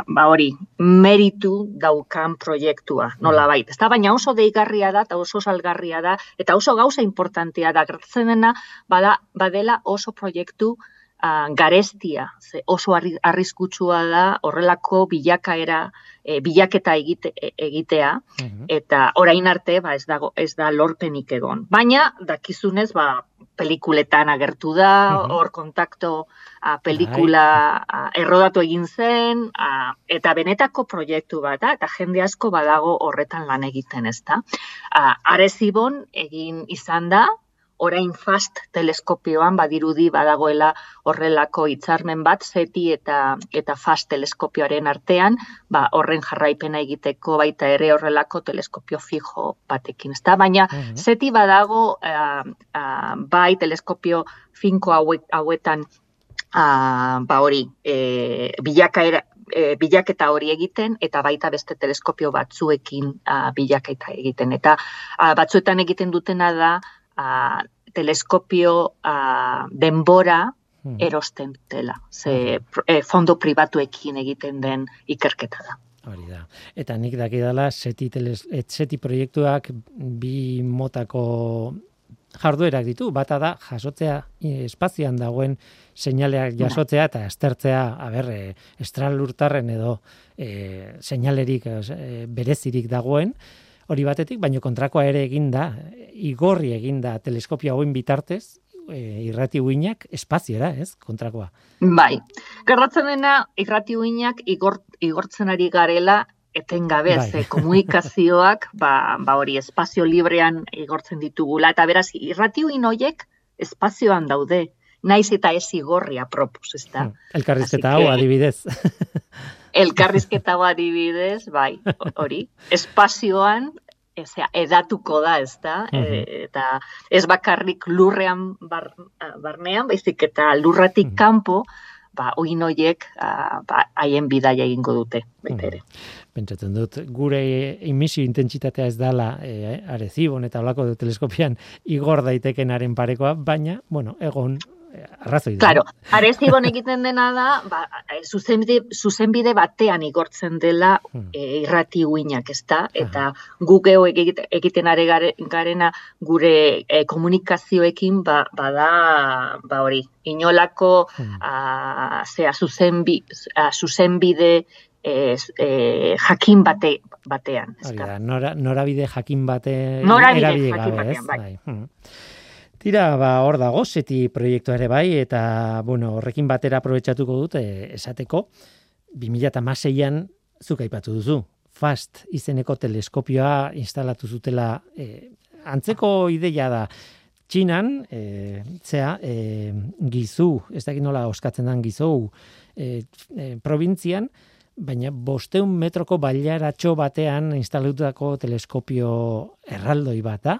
ba, hori, meritu daukan proiektua, nola bait, ezta, baina oso deigarria da, eta oso salgarria da, eta oso gauza importantea da, gertzen dena, bada, badela oso proiektu, garestia, ze oso arriskutsua da horrelako bilakaera, e, bilaketa egite, e, egitea, mhm. eta orain arte ba, ez, dago, ez da lorpenik egon. Baina, dakizunez, ba, pelikuletan agertu da, mhm. hor kontakto a, pelikula a, errodatu egin zen, a, eta benetako proiektu bat, eta jende asko badago horretan lan egiten ez da. Arezibon egin izan da, orain fast teleskopioan badirudi badagoela horrelako hitzarmen bat seti eta eta fast teleskopioaren artean, ba horren jarraipena egiteko baita ere horrelako teleskopio fijo batekin, ezta? Baina mhm. seti badago uh, uh, bai teleskopio finko hauetan uh, ba hori, e, bilakaera e, bilaketa hori egiten eta baita beste teleskopio batzuekin uh, bilaketa egiten eta uh, batzuetan egiten dutena da a, teleskopio a, denbora hmm. erosten dela. Ze e, fondo pribatuekin egiten den ikerketa da. Hori da. Eta nik daki dela, seti, teles, et, seti proiektuak bi motako jarduerak ditu. Bata da, jasotzea espazioan dagoen seinaleak jasotzea eta estertzea, aber, e, estralurtarren edo e, seinalerik e, berezirik dagoen hori batetik, baino kontrakoa ere eginda, igorri eginda teleskopio hauen bitartez, e, irrati uinak espaziera, ez, kontrakoa. Bai, gerratzen dena irrati uinak igor, igortzen ari garela etengabe, bai. ze komunikazioak, ba, ba hori espazio librean igortzen ditugula, eta beraz, irrati uin hoiek espazioan daude, naiz eta ez igorria propus, ez da. Hmm, elkarrizketa hau, adibidez. elkarrizketa hau adibidez, bai, hori, espazioan, ezea, edatuko da, ez da, e, eta ez bakarrik lurrean barnean, baizik eta lurratik kanpo, ba, oin horiek ba, haien bidaia egingo dute, baita ere. Pentsatzen dut, gure emisio intentsitatea ez dala e, arezibon eta olako teleskopian igor daitekenaren parekoa, baina, bueno, egon arrazoi da. Claro, arezibon egiten dena da, ba, zuzenbide, zuzenbide batean igortzen dela hmm. e, irrati uinak, ez da? Eta gugeo egiten are garena gure e, komunikazioekin, ba, bada, ba hori, inolako, hmm. a, zera, zuzenbi, a, zuzenbide e, e, jakin bate, batean. Hori nora, norabide jakin bate, norabide jakin batean, bai. bai. Hmm. Tira, ba, hor dago, seti proiektu ere bai, eta, bueno, horrekin batera aprobetsatuko dut, esateko, 2006an zuk aipatu duzu, FAST izeneko teleskopioa instalatu zutela, e, antzeko ideia da, Txinan, e, zea, e, gizu, ez dakit nola oskatzen den gizu, e, e, provintzian, baina bosteun metroko bailaratxo batean instalatutako teleskopio erraldoi bat da,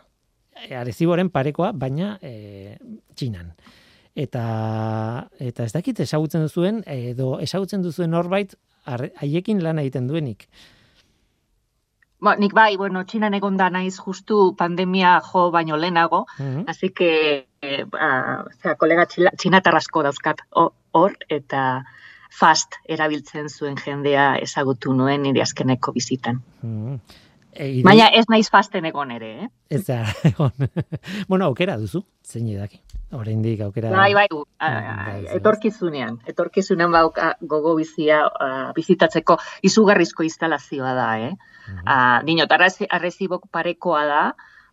areziboren parekoa, baina e, txinan. Eta, eta ez dakit ezagutzen duzuen, edo ezagutzen duzuen horbait haiekin lan egiten duenik. Ba, nik bai, bueno, txinan egon da naiz justu pandemia jo baino lehenago, Mhm. así que, eh, ba, zera, kolega txila- txinatarrasko dauzkat ho- hor, eta fast erabiltzen zuen jendea ezagutu nuen nire azkeneko bizitan. Mhm. E, iru- Baina ez naiz fasten egon ere, eh? Ez da, egon. bueno, aukera duzu, zein edaki. Oraindik aukera... Bai, bai, bai, a- bai. etorkizunean, etorkizunean bauka gogo bizia a, bizitatzeko izugarrizko instalazioa da, eh? Uh, dinot, arrezi- arrezibok parekoa da,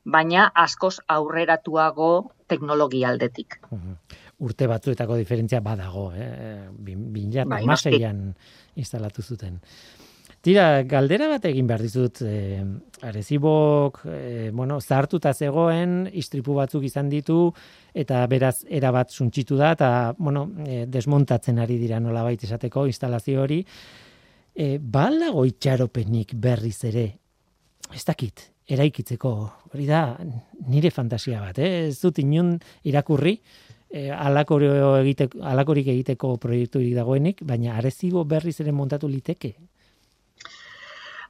baina askoz aurreratuago teknologia aldetik. Mhm. Urte batzuetako diferentzia badago, eh? Bin, bin Bai, an instalatu zuten. Tira, galdera bat egin behar dizut, eh, arezibok, eh, bueno, zahartuta zegoen, istripu batzuk izan ditu, eta beraz, erabat suntxitu da, eta, bueno, eh, desmontatzen ari dira nolabait esateko instalazio hori. Eh, ba al dago itxaropenik berriz ere, ez dakit, eraikitzeko, hori da, nire fantasia bat, eh? ez dut inun irakurri, eh, alakoro egiteko, alakorik egiteko proiekturik dagoenik, baina arezibo berriz ere montatu liteke.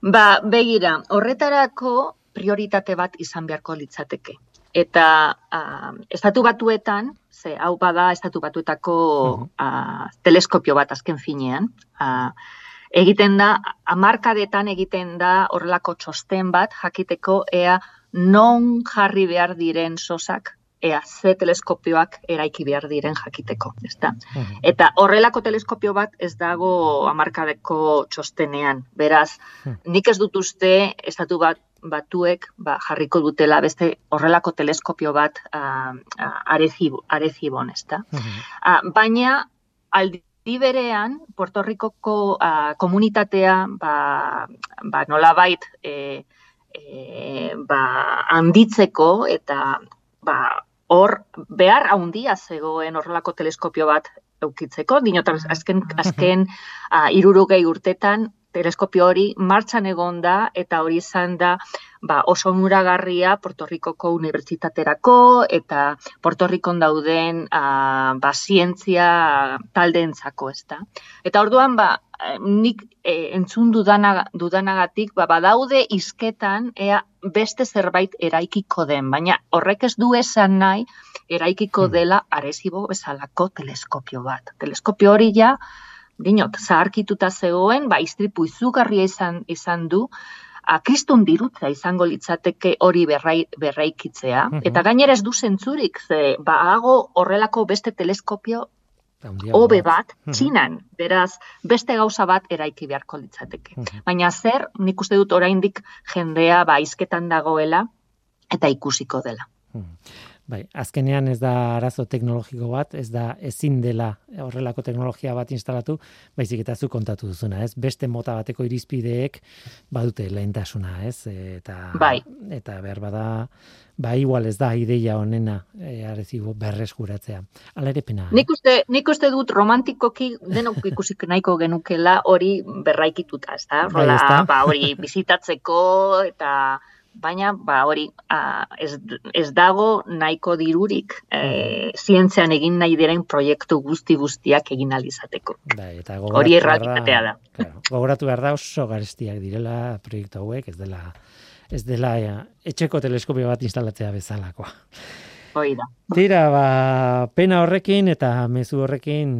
Ba, begira, horretarako prioritate bat izan beharko litzateke. Eta uh, estatu batuetan, ze hau bada estatu batuetako uh, teleskopio bat azken finean, uh, egiten da, amarkadetan egiten da horrelako txosten bat jakiteko ea non jarri behar diren sosak, ea ze teleskopioak eraiki behar diren jakiteko, ezta? Eta horrelako teleskopio bat ez dago amarkadeko txostenean. Beraz, Hmm. nik ez dut uste estatu bat batuek ba, jarriko dutela beste horrelako teleskopio bat uh, arezib, arezibon, ezta? Ah, baina aldi berean Puerto Ricoko ah, komunitatea ba, ba nolabait e, e, ba, handitzeko eta ba, hor behar handia zegoen horrelako teleskopio bat eukitzeko, dinotan azken, azken uh, irurogei urtetan teleskopio hori martxan egon da eta hori izan da ba, oso onuragarria Puerto Ricoko unibertsitaterako eta Puerto Ricon dauden uh, ba, zientzia taldeentzako, ezta. Eta orduan ba, nik eh, entzun dudana, dudanagatik ba, badaude izketan ea beste zerbait eraikiko den, baina horrek ez du esan nahi eraikiko Hmm. dela arezibo bezalako teleskopio bat. Teleskopio hori ja, dinot, zaharkituta zegoen, ba, iztripu izugarria izan, izan du, a, kristun dirutza izango litzateke hori berrai, berraikitzea. Mhm. Eta gainera ez du zentzurik, ze baago horrelako beste teleskopio hobe bat, Mhm. txinan, beraz, beste gauza bat eraiki beharko litzateke. Mhm. Baina zer, nik uste dut oraindik jendea ba izketan dagoela eta ikusiko dela. Mhm. Bai, azkenean ez da arazo teknologiko bat, ez da ezin dela horrelako teknologia bat instalatu, baizik eta zu kontatu duzuna, ez? Beste mota bateko irizpideek badute lehentasuna, ez? Eta Bai. eta behar bada ba igual ez da ideia honena e, arezibo berreskuratzea. Hala ere pena. eh? Nik uste, nik uste dut romantikoki denok ikusik nahiko genukela hori berraikituta, ez da? Bai, ezta? ba, hori bizitatzeko eta baina ba hori a, ez, ez dago nahiko dirurik e, zientzean egin nahi diren proiektu guzti guztiak egin alizateko. Bai, eta Hori errealitatea da. Claro, gogoratu behar da oso garestiak direla proiektu hauek, ez dela ez dela ja, etxeko teleskopio bat instalatzea bezalakoa. Hori da. Tira, ba, pena horrekin eta mezu horrekin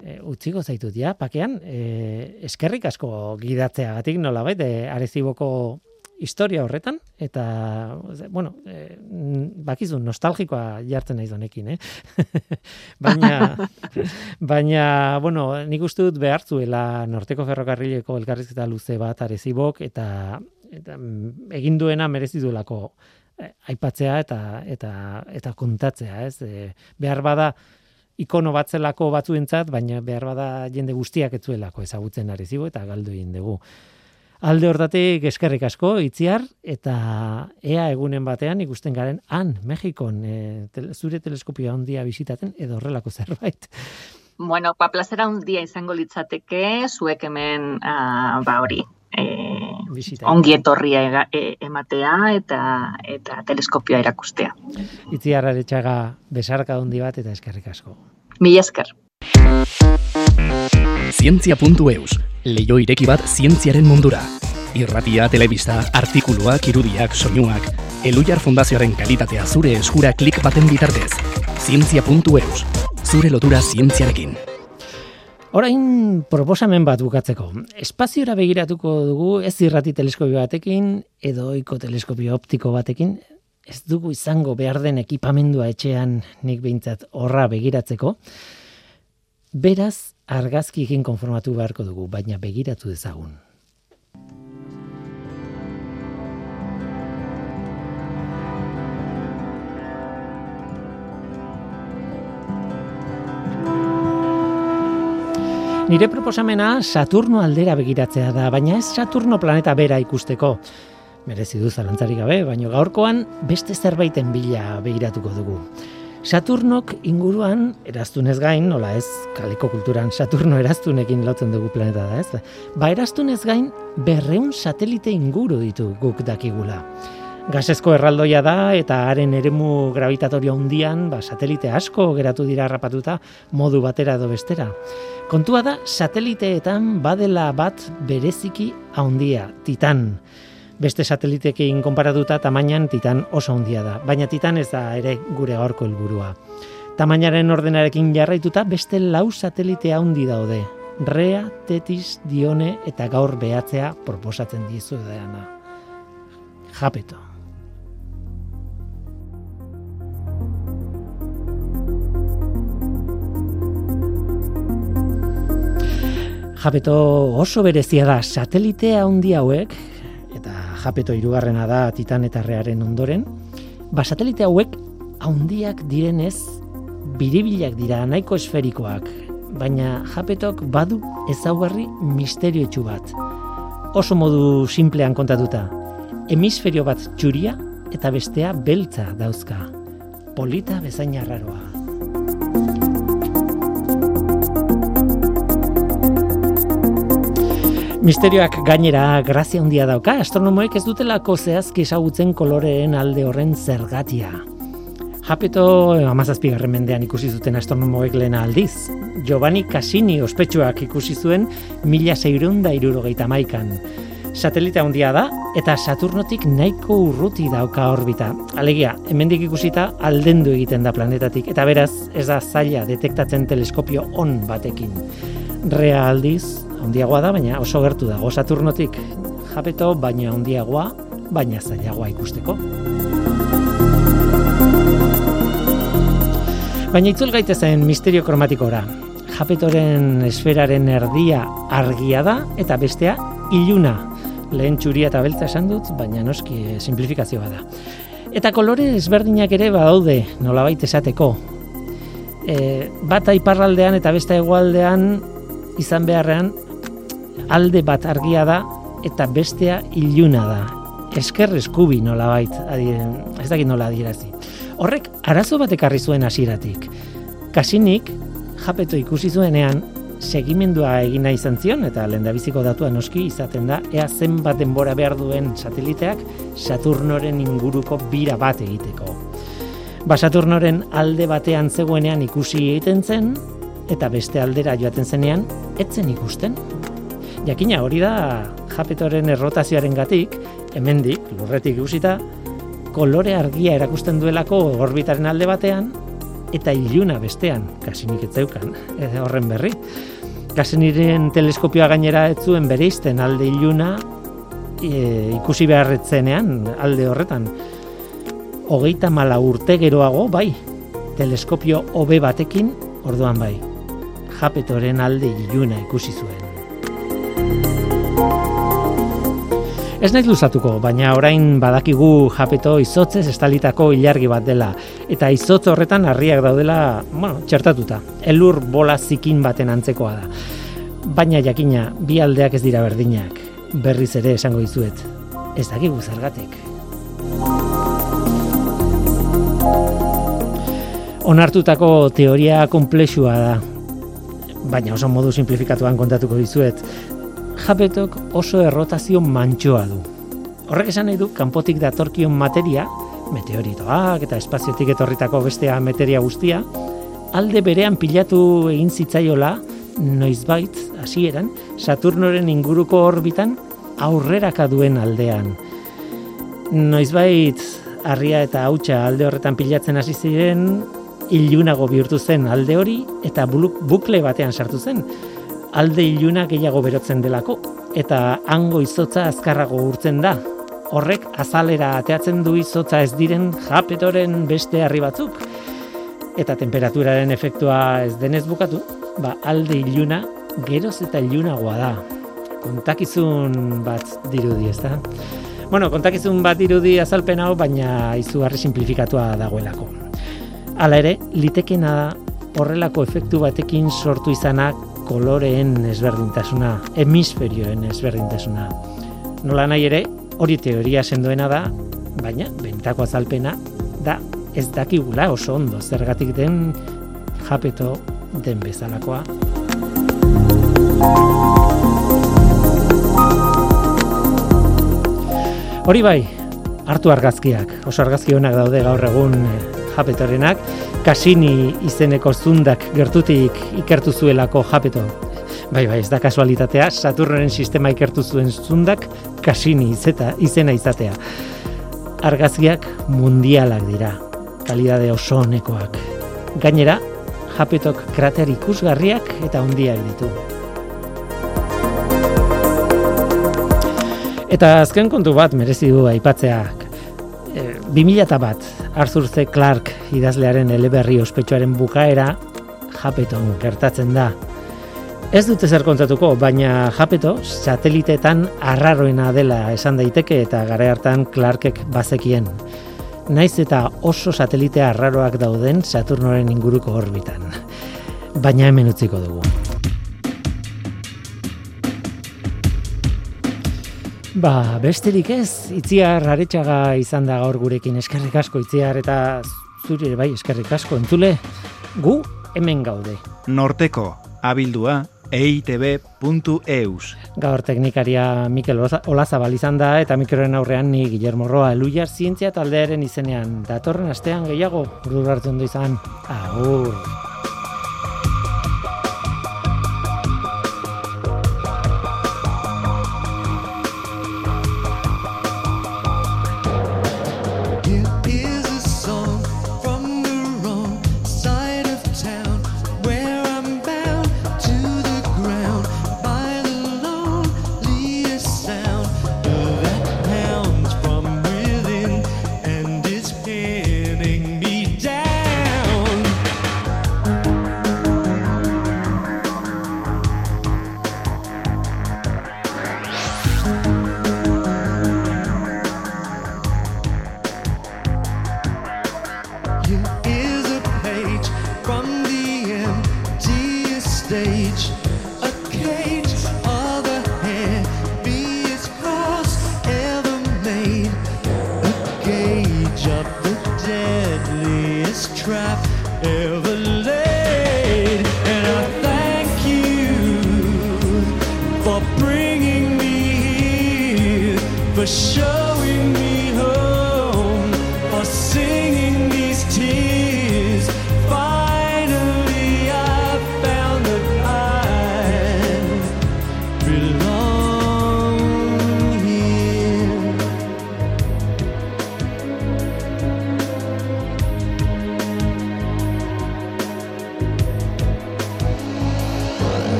e, utziko zaitut ja, pakean, e, eskerrik asko gidatzeagatik nolabait, e, areziboko historia horretan, eta, bueno, e, bakizu, nostalgikoa jartzen naiz honekin, eh? baina, baina, bueno, nik uste dut behartzuela norteko ferrokarrileko elkarrizketa luze bat arezibok, eta, eta mm, egin duena merezi duelako eh, aipatzea eta eta eta kontatzea, ez? E, behar bada ikono bat zelako batzuentzat, baina behar bada jende guztiak ez zuelako ezagutzen arezibo eta galdu egin dugu. Alde hortatik eskerrik asko itziar eta ea egunen batean ikusten garen han Mexikon e, tel, zure teleskopioa handia bisitaten edo horrelako zerbait. Bueno, ba, plazera handia izango litzateke, zuek hemen, ah, ba hori, e, ongi etorria e, ematea eta eta teleskopioa erakustea. Itziar aretxaga besarka handi bat eta eskerrik asko. Mila esker. Zientzia.eus, leio ireki bat zientziaren mundura. Irratia, telebista, artikuluak, irudiak, soinuak, Elujar Fundazioaren kalitatea zure eskura klik baten bitartez. Zientzia.eus, zure lotura zientziarekin. Orain proposamen bat bukatzeko. Espaziora begiratuko dugu ez irrati teleskopio batekin edo ohiko teleskopio optiko batekin. Ez dugu izango behar den ekipamendua etxean nik behintzat horra begiratzeko. Beraz, argazkikin konformatu beharko dugu, baina begiratu dezagun. Nire proposamena Saturno aldera begiratzea da, baina ez Saturno planeta bera ikusteko. Merezi du zalantzarik gabe, baina gaurkoan beste zerbaiten bila begiratuko dugu. Saturnok inguruan eraztunez gain, nola ez, kaleko kulturan Saturno eraztunekin lotzen dugu planeta da, ez? Ba, eraztunez gain, berreun satelite inguru ditu guk dakigula. Gasesko erraldoia da eta haren eremu gravitatorio handian, ba, satelite asko geratu dira rapatuta modu batera edo bestera. Kontua da, sateliteetan badela bat bereziki handia, Titan. Beste satelitekein konparatuta tamainan Titan oso handia da, baina Titan ez da ere gure gaurko helburua. Tamainaren ordenarekin jarraituta beste lau satelite handi daude. Rea, Tetis, Dione eta gaur behatzea proposatzen dizu deana. Japeto. Japeto oso berezia da satelite handi hauek Japeto hirugarrena da Titan eta Rearen ondoren. Ba satelite hauek handiak direnez biribilak dira nahiko esferikoak, baina Japetok badu ezaugarri misterioetsu bat. Oso modu simplean kontatuta. Hemisferio bat txuria eta bestea beltza dauzka. Polita bezain arraroa. Misterioak gainera grazia handia dauka, astronomoek ez dutelako zehazki ezagutzen koloreen alde horren zergatia. Japeto amazazpigarren mendean ikusi zuten astronomoek lehena aldiz. Giovanni Cassini ospetsuak ikusi zuen mila zeirunda irurogeita maikan. Satelita handia da eta Saturnotik nahiko urruti dauka orbita. Alegia, hemendik ikusita aldendu egiten da planetatik eta beraz ez da zaila detektatzen teleskopio on batekin. Rea aldiz, handiagoa da, baina oso gertu dago Saturnotik japeto, baina handiagoa, baina zailagoa ikusteko. Baina itzul gaitezen misterio kromatikora. Japetoren esferaren erdia argia da eta bestea iluna. Lehen txuria eta beltza esan dut, baina noski eh, simplifikazioa da. Eta kolore ezberdinak ere badaude, nolabait esateko. E, bat aiparraldean eta beste hegoaldean izan beharrean alde bat argia da eta bestea iluna da. Esker eskubi nola bait, ez dakit nola adierazi. Horrek arazo bat ekarri zuen hasieratik. Kasinik, japeto ikusi zuenean, segimendua egina izan zion, eta lendabiziko datua noski izaten da, ea zenbat denbora behar duen sateliteak Saturnoren inguruko bira bat egiteko. Ba Saturnoren alde batean zegoenean ikusi egiten zen, eta beste aldera joaten zenean, etzen ikusten, Jakina hori da japetoren errotazioaren gatik, hemendik, lurretik guzita, kolore argia erakusten duelako orbitaren alde batean, eta iluna bestean, kasinik etzeukan, horren berri. Kasiniren teleskopioa gainera ez zuen bere izten alde iluna e, ikusi beharretzenean alde horretan. Hogeita mala urte geroago, bai, teleskopio hobe batekin, orduan bai, japetoren alde iluna ikusi zuen. Ez nahi luzatuko, baina orain badakigu japeto izotzez estalitako ilargi bat dela. Eta izotz horretan harriak daudela, bueno, txertatuta. Elur bola zikin baten antzekoa da. Baina jakina, bi aldeak ez dira berdinak. Berriz ere esango dizuet. Ez dakigu zergatik. Onartutako teoria komplexua da. Baina oso modu simplifikatuan kontatuko dizuet jabetok oso errotazio mantxoa du. Horrek esan nahi du, kanpotik datorkion materia, meteoritoak eta espaziotik etorritako bestea materia guztia, alde berean pilatu egin zitzaiola, noizbait, hasieran, Saturnoren inguruko orbitan aurreraka duen aldean. Noizbait harria eta hautsa alde horretan pilatzen hasi ziren, ilunago bihurtu zen alde hori eta bukle batean sartu zen. Alde iluna gehiago berotzen delako eta hango izotza azkarrago urtzen da. Horrek azalera ateatzen du izotza ez diren japetoren beste harri batzuk. Eta temperaturaren efektua ez denez bukatu, ba alde iluna geroz eta ilunagoa da. Kontakizun bat dirudi, ez da? Bueno, kontakizun bat irudi azalpen hau, baina izugarri simplifikatua dagoelako. Hala ere, litekena horrelako efektu batekin sortu izanak koloreen ezberdintasuna, hemisferioen ezberdintasuna. Nola nahi ere, hori teoria sendoena da, baina bentako azalpena da ez dakigula oso ondo zergatik den japeto den bezalakoa. Hori bai, hartu argazkiak, oso argazki honak daude gaur egun japetorenak, kasini izeneko zundak gertutik ikertu zuelako japeto. Bai, bai, ez da kasualitatea, Saturnoren sistema ikertu zuen zundak, kasini izeta, izena izatea. Argazkiak mundialak dira, kalidade oso honekoak. Gainera, japetok krater ikusgarriak eta hundiak ditu. Eta azken kontu bat merezi du aipatzea. 2001, Arthur C. Clarke idazlearen eleberri ospetsuaren bukaera Japeton gertatzen da. Ez dute zer kontatuko, baina Japeto satelitetan arraroena dela esan daiteke eta gara hartan Clarkek bazekien. Naiz eta oso satelitea arraroak dauden Saturnoren inguruko orbitan. Baina hemen utziko dugu. Ba, besterik ez, itziar aretsaga izan da gaur gurekin eskerrik asko itziar eta zuri bai eskerrik asko entzule gu hemen gaude. Norteko abildua eitb.eus Gaur teknikaria Mikel Olazabal izan da eta mikroren aurrean ni Guillermo Roa Eluiar zientzia taldearen izenean datorren astean gehiago urdur hartzen du izan. Agur!